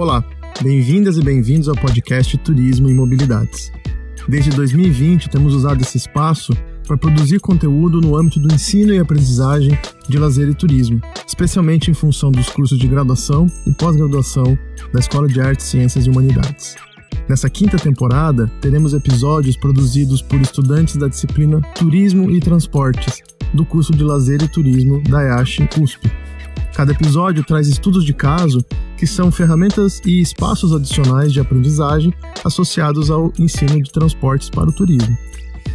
Olá, bem-vindas e bem-vindos ao podcast Turismo e Mobilidades. Desde 2020, temos usado esse espaço para produzir conteúdo no âmbito do ensino e aprendizagem de lazer e turismo, especialmente em função dos cursos de graduação e pós-graduação da Escola de Artes, Ciências e Humanidades. Nessa quinta temporada, teremos episódios produzidos por estudantes da disciplina Turismo e Transportes, do curso de Lazer e Turismo da EASH USP. Cada episódio traz estudos de caso, que são ferramentas e espaços adicionais de aprendizagem associados ao ensino de transportes para o turismo.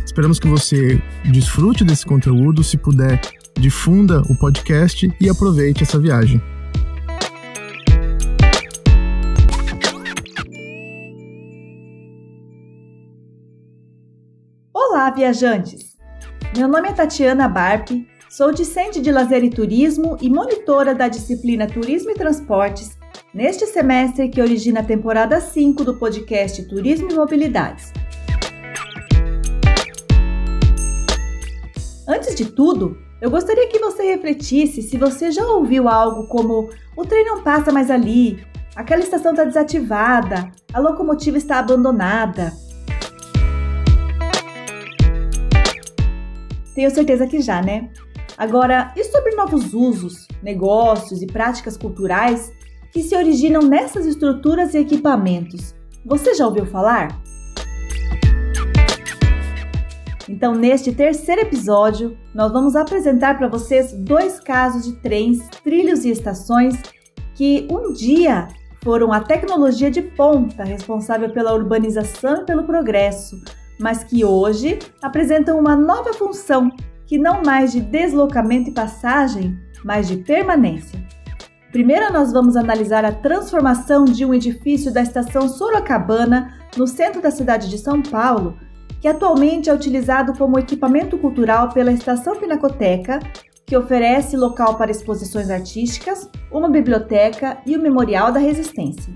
Esperamos que você desfrute desse conteúdo, se puder, difunda o podcast e aproveite essa viagem. Olá, viajantes! Meu nome é Tatiana Barpe, sou discente de lazer e turismo e monitora da disciplina Turismo e Transportes neste semestre que origina a temporada 5 do podcast Turismo e Mobilidades. Antes de tudo, eu gostaria que você refletisse se você já ouviu algo como o trem não passa mais ali, aquela estação está desativada, a locomotiva está abandonada. Tenho certeza que já, né? Agora, e sobre novos usos, negócios e práticas culturais que se originam nessas estruturas e equipamentos? Você já ouviu falar? Então, neste terceiro episódio, nós vamos apresentar para vocês dois casos de trens, trilhos e estações que um dia foram a tecnologia de ponta responsável pela urbanização e pelo progresso, mas que hoje apresentam uma nova função, que não mais de deslocamento e passagem, mas de permanência. Primeiro, nós vamos analisar a transformação de um edifício da estação Sorocabana, no centro da cidade de São Paulo, que atualmente é utilizado como equipamento cultural pela Estação Pinacoteca, que oferece local para exposições artísticas, uma biblioteca e o Memorial da Resistência.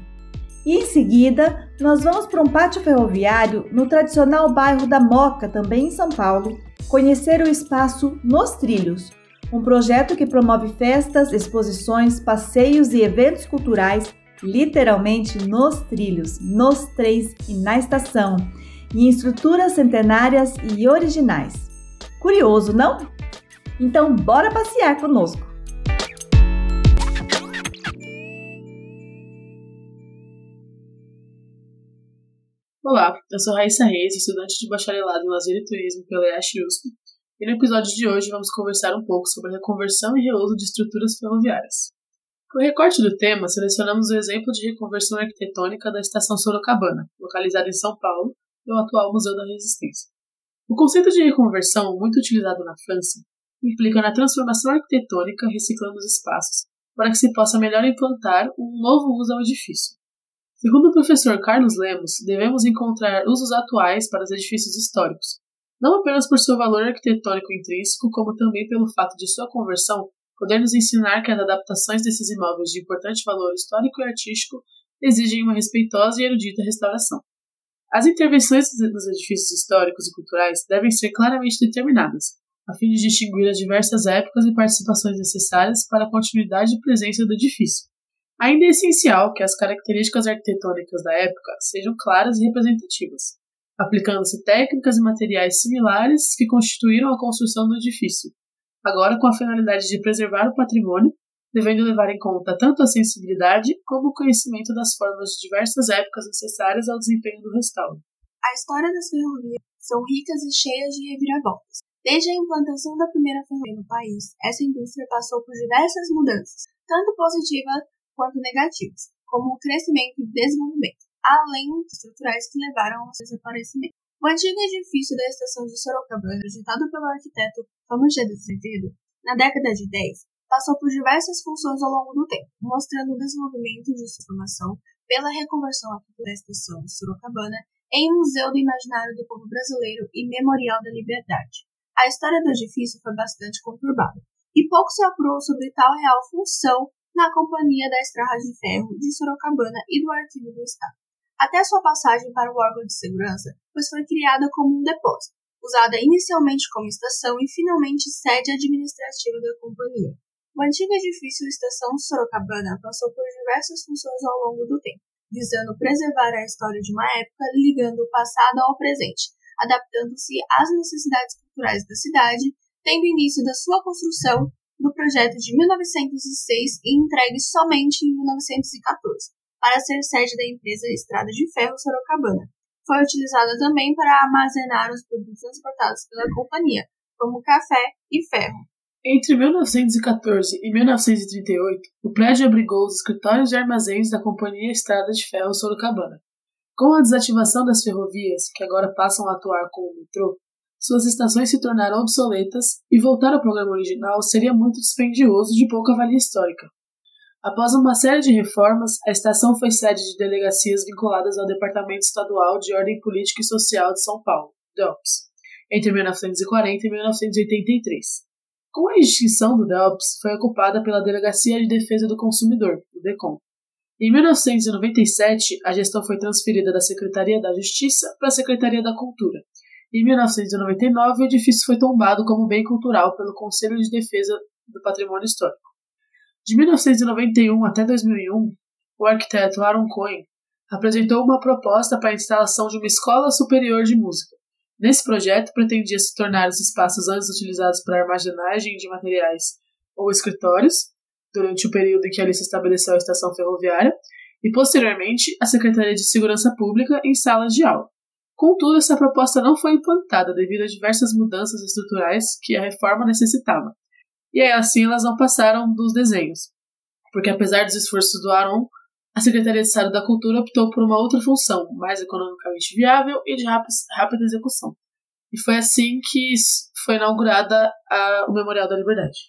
E em seguida, nós vamos para um pátio ferroviário no tradicional bairro da Moca, também em São Paulo, conhecer o espaço Nos Trilhos, um projeto que promove festas, exposições, passeios e eventos culturais, literalmente nos trilhos, nos trens e na estação, em estruturas centenárias e originais. Curioso, não? Então, bora passear conosco! Olá, eu sou Raíssa Reis, estudante de bacharelado em Lazer e Turismo pela EASH USP, e no episódio de hoje vamos conversar um pouco sobre a reconversão e reuso de estruturas ferroviárias. Para o recorte do tema, selecionamos o exemplo de reconversão arquitetônica da Estação Sorocabana, localizada em São Paulo, e o atual Museu da Resistência. O conceito de reconversão, muito utilizado na França, implica na transformação arquitetônica reciclando os espaços, para que se possa melhor implantar um novo uso ao edifício. Segundo o professor Carlos Lemos, devemos encontrar usos atuais para os edifícios históricos, não apenas por seu valor arquitetônico intrínseco, como também pelo fato de sua conversão poder nos ensinar que as adaptações desses imóveis de importante valor histórico e artístico exigem uma respeitosa e erudita restauração. As intervenções nos edifícios históricos e culturais devem ser claramente determinadas, a fim de distinguir as diversas épocas e participações necessárias para a continuidade e presença do edifício. Ainda é essencial que as características arquitetônicas da época sejam claras e representativas, aplicando-se técnicas e materiais similares que constituíram a construção do edifício, agora com a finalidade de preservar o patrimônio, devendo levar em conta tanto a sensibilidade como o conhecimento das formas de diversas épocas necessárias ao desempenho do restauro. A história das ferrovias são ricas e cheias de reviravoltas. Desde a implantação da primeira ferrovia no país, essa indústria passou por diversas mudanças, tanto positivas quanto negativas, como o crescimento e desenvolvimento, além estruturais que levaram ao seu desaparecimento. O antigo edifício da estação de Sorocabana, projetado pelo arquiteto Ramos de Azevedo, na década de 10, passou por diversas funções ao longo do tempo, mostrando o desenvolvimento de sua formação pela reconversão da estação de Sorocabana em Museu do Imaginário do Povo Brasileiro e Memorial da Liberdade. A história do edifício foi bastante conturbada, e pouco se apurou sobre tal real função na Companhia da Estrada de Ferro de Sorocabana e do Arquivo do Estado, até sua passagem para o órgão de segurança, pois foi criada como um depósito, usada inicialmente como estação e finalmente sede administrativa da companhia. O antigo edifício Estação Sorocabana passou por diversas funções ao longo do tempo, visando preservar a história de uma época ligando o passado ao presente, adaptando-se às necessidades culturais da cidade, tendo início da sua construção no projeto de 1906 e entregue somente em 1914, para ser sede da empresa Estrada de Ferro Sorocabana. Foi utilizada também para armazenar os produtos transportados pela companhia, como café e ferro. Entre 1914 e 1938, o prédio abrigou os escritórios e armazéns da Companhia Estrada de Ferro Sorocabana. Com a desativação das ferrovias, que agora passam a atuar como metrô, suas estações se tornaram obsoletas e voltar ao programa original seria muito dispendioso de pouca valia histórica. Após uma série de reformas, a estação foi sede de delegacias vinculadas ao Departamento Estadual de Ordem Política e Social de São Paulo, DELPS, entre 1940 e 1983. Com a extinção do DELPS, foi ocupada pela Delegacia de Defesa do Consumidor, o DECOM. Em 1997, a gestão foi transferida da Secretaria da Justiça para a Secretaria da Cultura. Em 1999, o edifício foi tombado como bem cultural pelo Conselho de Defesa do Patrimônio Histórico. De 1991 até 2001, o arquiteto Aaron Cohen apresentou uma proposta para a instalação de uma escola superior de música. Nesse projeto, pretendia se tornar os espaços antes utilizados para armazenagem de materiais ou escritórios, durante o período em que ali se estabeleceu a estação ferroviária, e posteriormente a Secretaria de Segurança Pública em salas de aula. Contudo, essa proposta não foi implantada devido a diversas mudanças estruturais que a reforma necessitava, e aí assim elas não passaram dos desenhos. Porque apesar dos esforços do Aron, a Secretaria de Estado da Cultura optou por uma outra função, mais economicamente viável e de rápida execução. E foi assim que foi inaugurada a, o Memorial da Liberdade.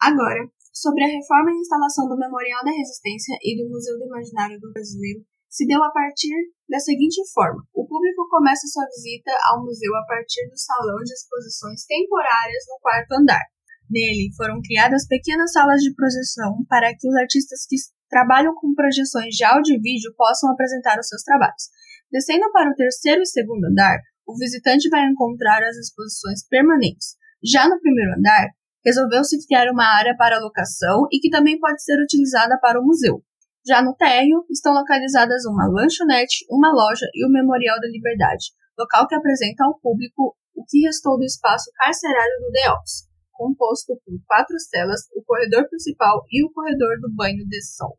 Agora, sobre a reforma e instalação do Memorial da Resistência e do Museu do Imaginário do Brasileiro, se deu a partir da seguinte forma: o público começa sua visita ao museu a partir do salão de exposições temporárias no quarto andar. Nele foram criadas pequenas salas de projeção para que os artistas que trabalham com projeções de áudio e vídeo possam apresentar os seus trabalhos. Descendo para o terceiro e segundo andar, o visitante vai encontrar as exposições permanentes. Já no primeiro andar, resolveu-se criar uma área para locação e que também pode ser utilizada para o museu. Já no térreo estão localizadas uma lanchonete, uma loja e o Memorial da Liberdade, local que apresenta ao público o que restou do espaço carcerário do DEOPS composto por quatro celas, o corredor principal e o corredor do banho de sol.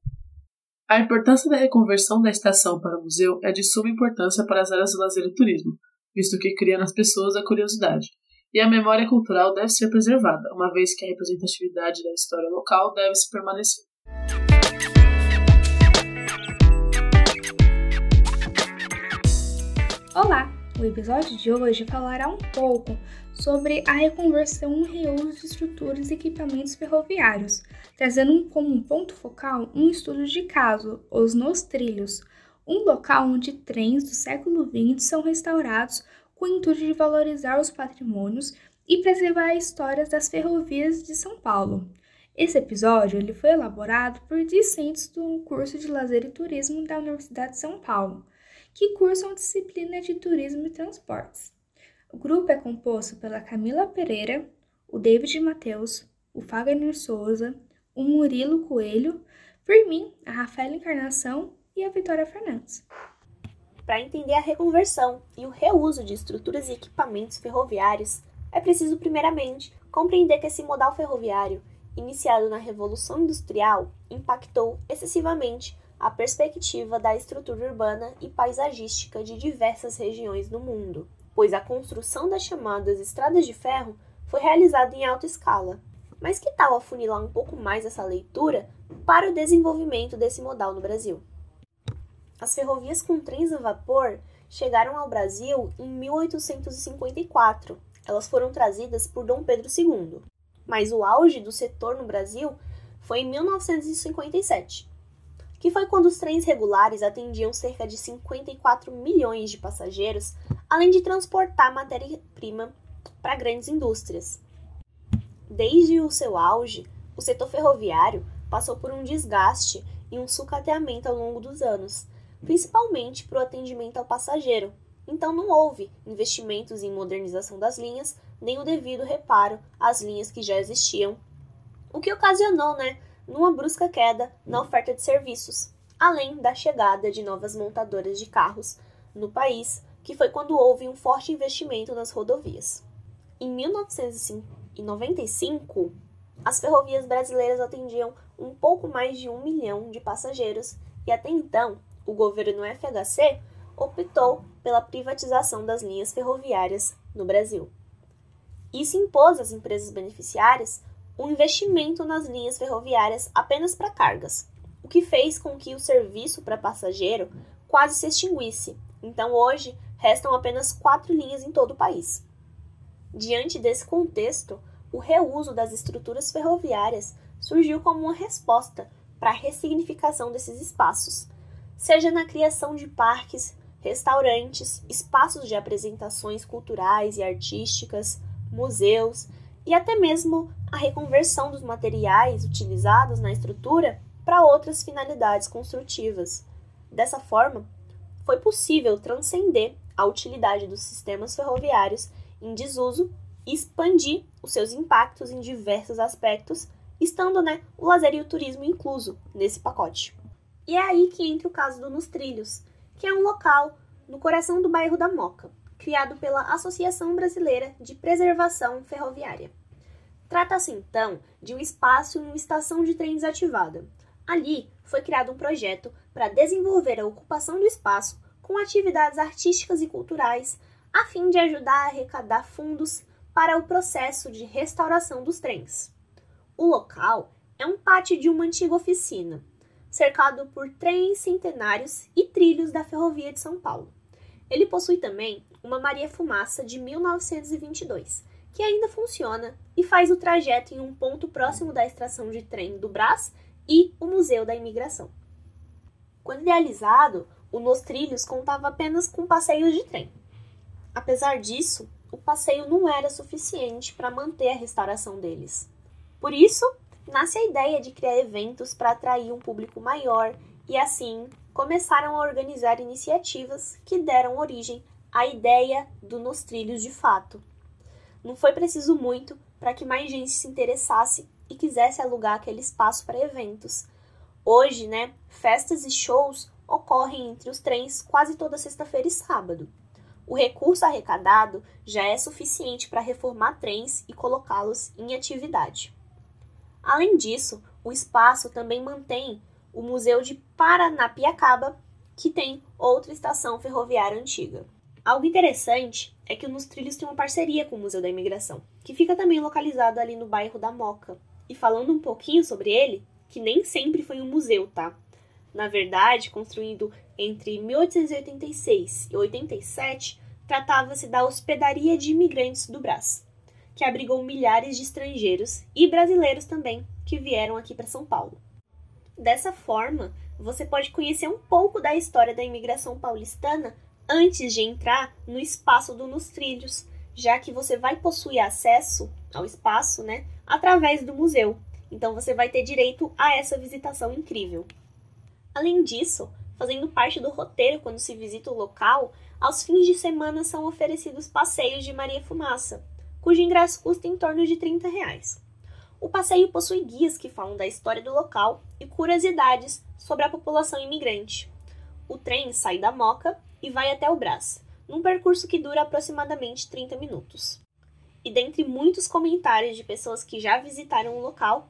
A importância da reconversão da estação para o museu é de suma importância para as áreas do lazer e turismo, visto que cria nas pessoas a curiosidade. E a memória cultural deve ser preservada, uma vez que a representatividade da história local deve se permanecer. Olá! O episódio de hoje falará um pouco sobre a reconversão e reuso de estruturas e equipamentos ferroviários, trazendo como ponto focal um estudo de caso, os Nos Trilhos, um local onde trens do século XX são restaurados com o intuito de valorizar os patrimônios e preservar as histórias das ferrovias de São Paulo. Esse episódio ele foi elaborado por discentes do curso de Lazer e Turismo da Universidade de São Paulo, que cursam disciplina de Turismo e Transportes. O grupo é composto pela Camila Pereira, o David Matheus, o Fagner Souza, o Murilo Coelho, por mim, a Rafaela Encarnação e a Vitória Fernandes. Para entender a reconversão e o reuso de estruturas e equipamentos ferroviários, é preciso, primeiramente, compreender que esse modal ferroviário, iniciado na Revolução Industrial, impactou excessivamente a perspectiva da estrutura urbana e paisagística de diversas regiões do mundo pois a construção das chamadas estradas de ferro foi realizada em alta escala. Mas que tal afunilar um pouco mais essa leitura para o desenvolvimento desse modal no Brasil? As ferrovias com trens a vapor chegaram ao Brasil em 1854. Elas foram trazidas por Dom Pedro II. Mas o auge do setor no Brasil foi em 1957, que foi quando os trens regulares atendiam cerca de 54 milhões de passageiros, além de transportar matéria-prima para grandes indústrias. Desde o seu auge, o setor ferroviário passou por um desgaste e um sucateamento ao longo dos anos, principalmente para o atendimento ao passageiro. Então não houve investimentos em modernização das linhas, nem o devido reparo às linhas que já existiam o que ocasionou, né, numa brusca queda na oferta de serviços, além da chegada de novas montadoras de carros no país, que foi quando houve um forte investimento nas rodovias. Em 1995, as ferrovias brasileiras atendiam um pouco mais de um milhão de passageiros e até então o governo FHC optou pela privatização das linhas ferroviárias no Brasil. Isso impôs às empresas beneficiárias um investimento nas linhas ferroviárias apenas para cargas, o que fez com que o serviço para passageiro quase se extinguisse. Então, hoje, restam apenas quatro linhas em todo o país. Diante desse contexto, o reuso das estruturas ferroviárias surgiu como uma resposta para a ressignificação desses espaços, seja na criação de parques, restaurantes, espaços de apresentações culturais e artísticas, museus e até mesmo a reconversão dos materiais utilizados na estrutura para outras finalidades construtivas. Dessa forma, foi possível transcender a utilidade dos sistemas ferroviários em desuso e expandir os seus impactos em diversos aspectos, estando né, o lazer e o turismo incluso nesse pacote. E é aí que entra o caso do Nos Trilhos, que é um local no coração do bairro da Moca, criado pela Associação Brasileira de Preservação Ferroviária. Trata-se então de um espaço em uma estação de trem desativada. Ali foi criado um projeto para desenvolver a ocupação do espaço com atividades artísticas e culturais, a fim de ajudar a arrecadar fundos para o processo de restauração dos trens. O local é um pátio de uma antiga oficina, cercado por trens centenários e trilhos da Ferrovia de São Paulo. Ele possui também uma Maria Fumaça de 1922, que ainda funciona e faz o trajeto em um ponto próximo da estação de trem do Brás e o Museu da Imigração. Quando idealizado, o Nos Trilhos contava apenas com passeios de trem. Apesar disso, o passeio não era suficiente para manter a restauração deles. Por isso, nasce a ideia de criar eventos para atrair um público maior e, assim, começaram a organizar iniciativas que deram origem à ideia do Nos Trilhos de fato. Não foi preciso muito para que mais gente se interessasse e quisesse alugar aquele espaço para eventos. Hoje, né, festas e shows ocorrem entre os trens quase toda sexta-feira e sábado. O recurso arrecadado já é suficiente para reformar trens e colocá-los em atividade. Além disso, o espaço também mantém o Museu de Paranapiacaba, que tem outra estação ferroviária antiga. Algo interessante é que o Nos Trilhos tem uma parceria com o Museu da Imigração, que fica também localizado ali no bairro da Moca. E falando um pouquinho sobre ele, que nem sempre foi um museu, tá? Na verdade, construído entre 1886 e 87, tratava-se da Hospedaria de Imigrantes do Brás, que abrigou milhares de estrangeiros e brasileiros também que vieram aqui para São Paulo. Dessa forma, você pode conhecer um pouco da história da imigração paulistana antes de entrar no espaço do Nos Trilhos, já que você vai possuir acesso ao espaço, né, através do museu. Então você vai ter direito a essa visitação incrível. Além disso, fazendo parte do roteiro quando se visita o local, aos fins de semana são oferecidos passeios de Maria Fumaça, cujo ingresso custa em torno de 30 reais. O passeio possui guias que falam da história do local e curiosidades sobre a população imigrante. O trem sai da Moca e vai até o Brás, num percurso que dura aproximadamente 30 minutos. E dentre muitos comentários de pessoas que já visitaram o local,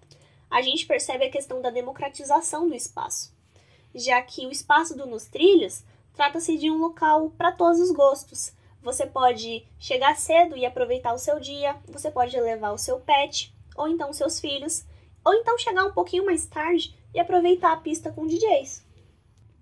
a gente percebe a questão da democratização do espaço, já que o espaço do Nos Trilhos trata-se de um local para todos os gostos. Você pode chegar cedo e aproveitar o seu dia, você pode levar o seu pet, ou então seus filhos, ou então chegar um pouquinho mais tarde e aproveitar a pista com DJs.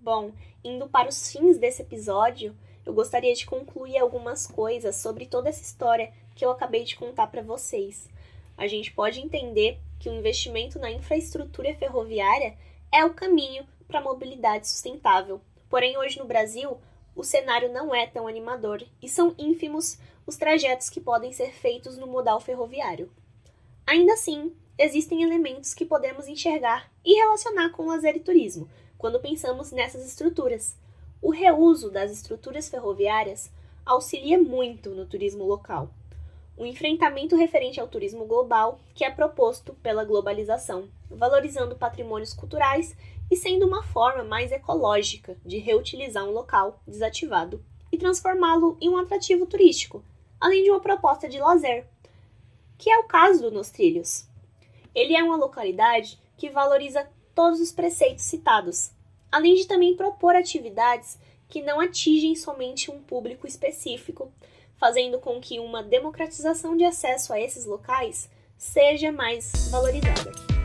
Bom, indo para os fins desse episódio, eu gostaria de concluir algumas coisas sobre toda essa história que eu acabei de contar para vocês. A gente pode entender que o investimento na infraestrutura ferroviária é o caminho para a mobilidade sustentável. Porém, hoje no Brasil, o cenário não é tão animador e são ínfimos os trajetos que podem ser feitos no modal ferroviário. Ainda assim, existem elementos que podemos enxergar e relacionar com lazer e turismo, quando pensamos nessas estruturas. O reuso das estruturas ferroviárias auxilia muito no turismo local. um enfrentamento referente ao turismo global que é proposto pela globalização, valorizando patrimônios culturais e sendo uma forma mais ecológica de reutilizar um local desativado e transformá-lo em um atrativo turístico, além de uma proposta de lazer, que é o caso do Nos Trilhos. Ele é uma localidade que valoriza todos os preceitos citados, além de também propor atividades que não atingem somente um público específico, fazendo com que uma democratização de acesso a esses locais seja mais valorizada.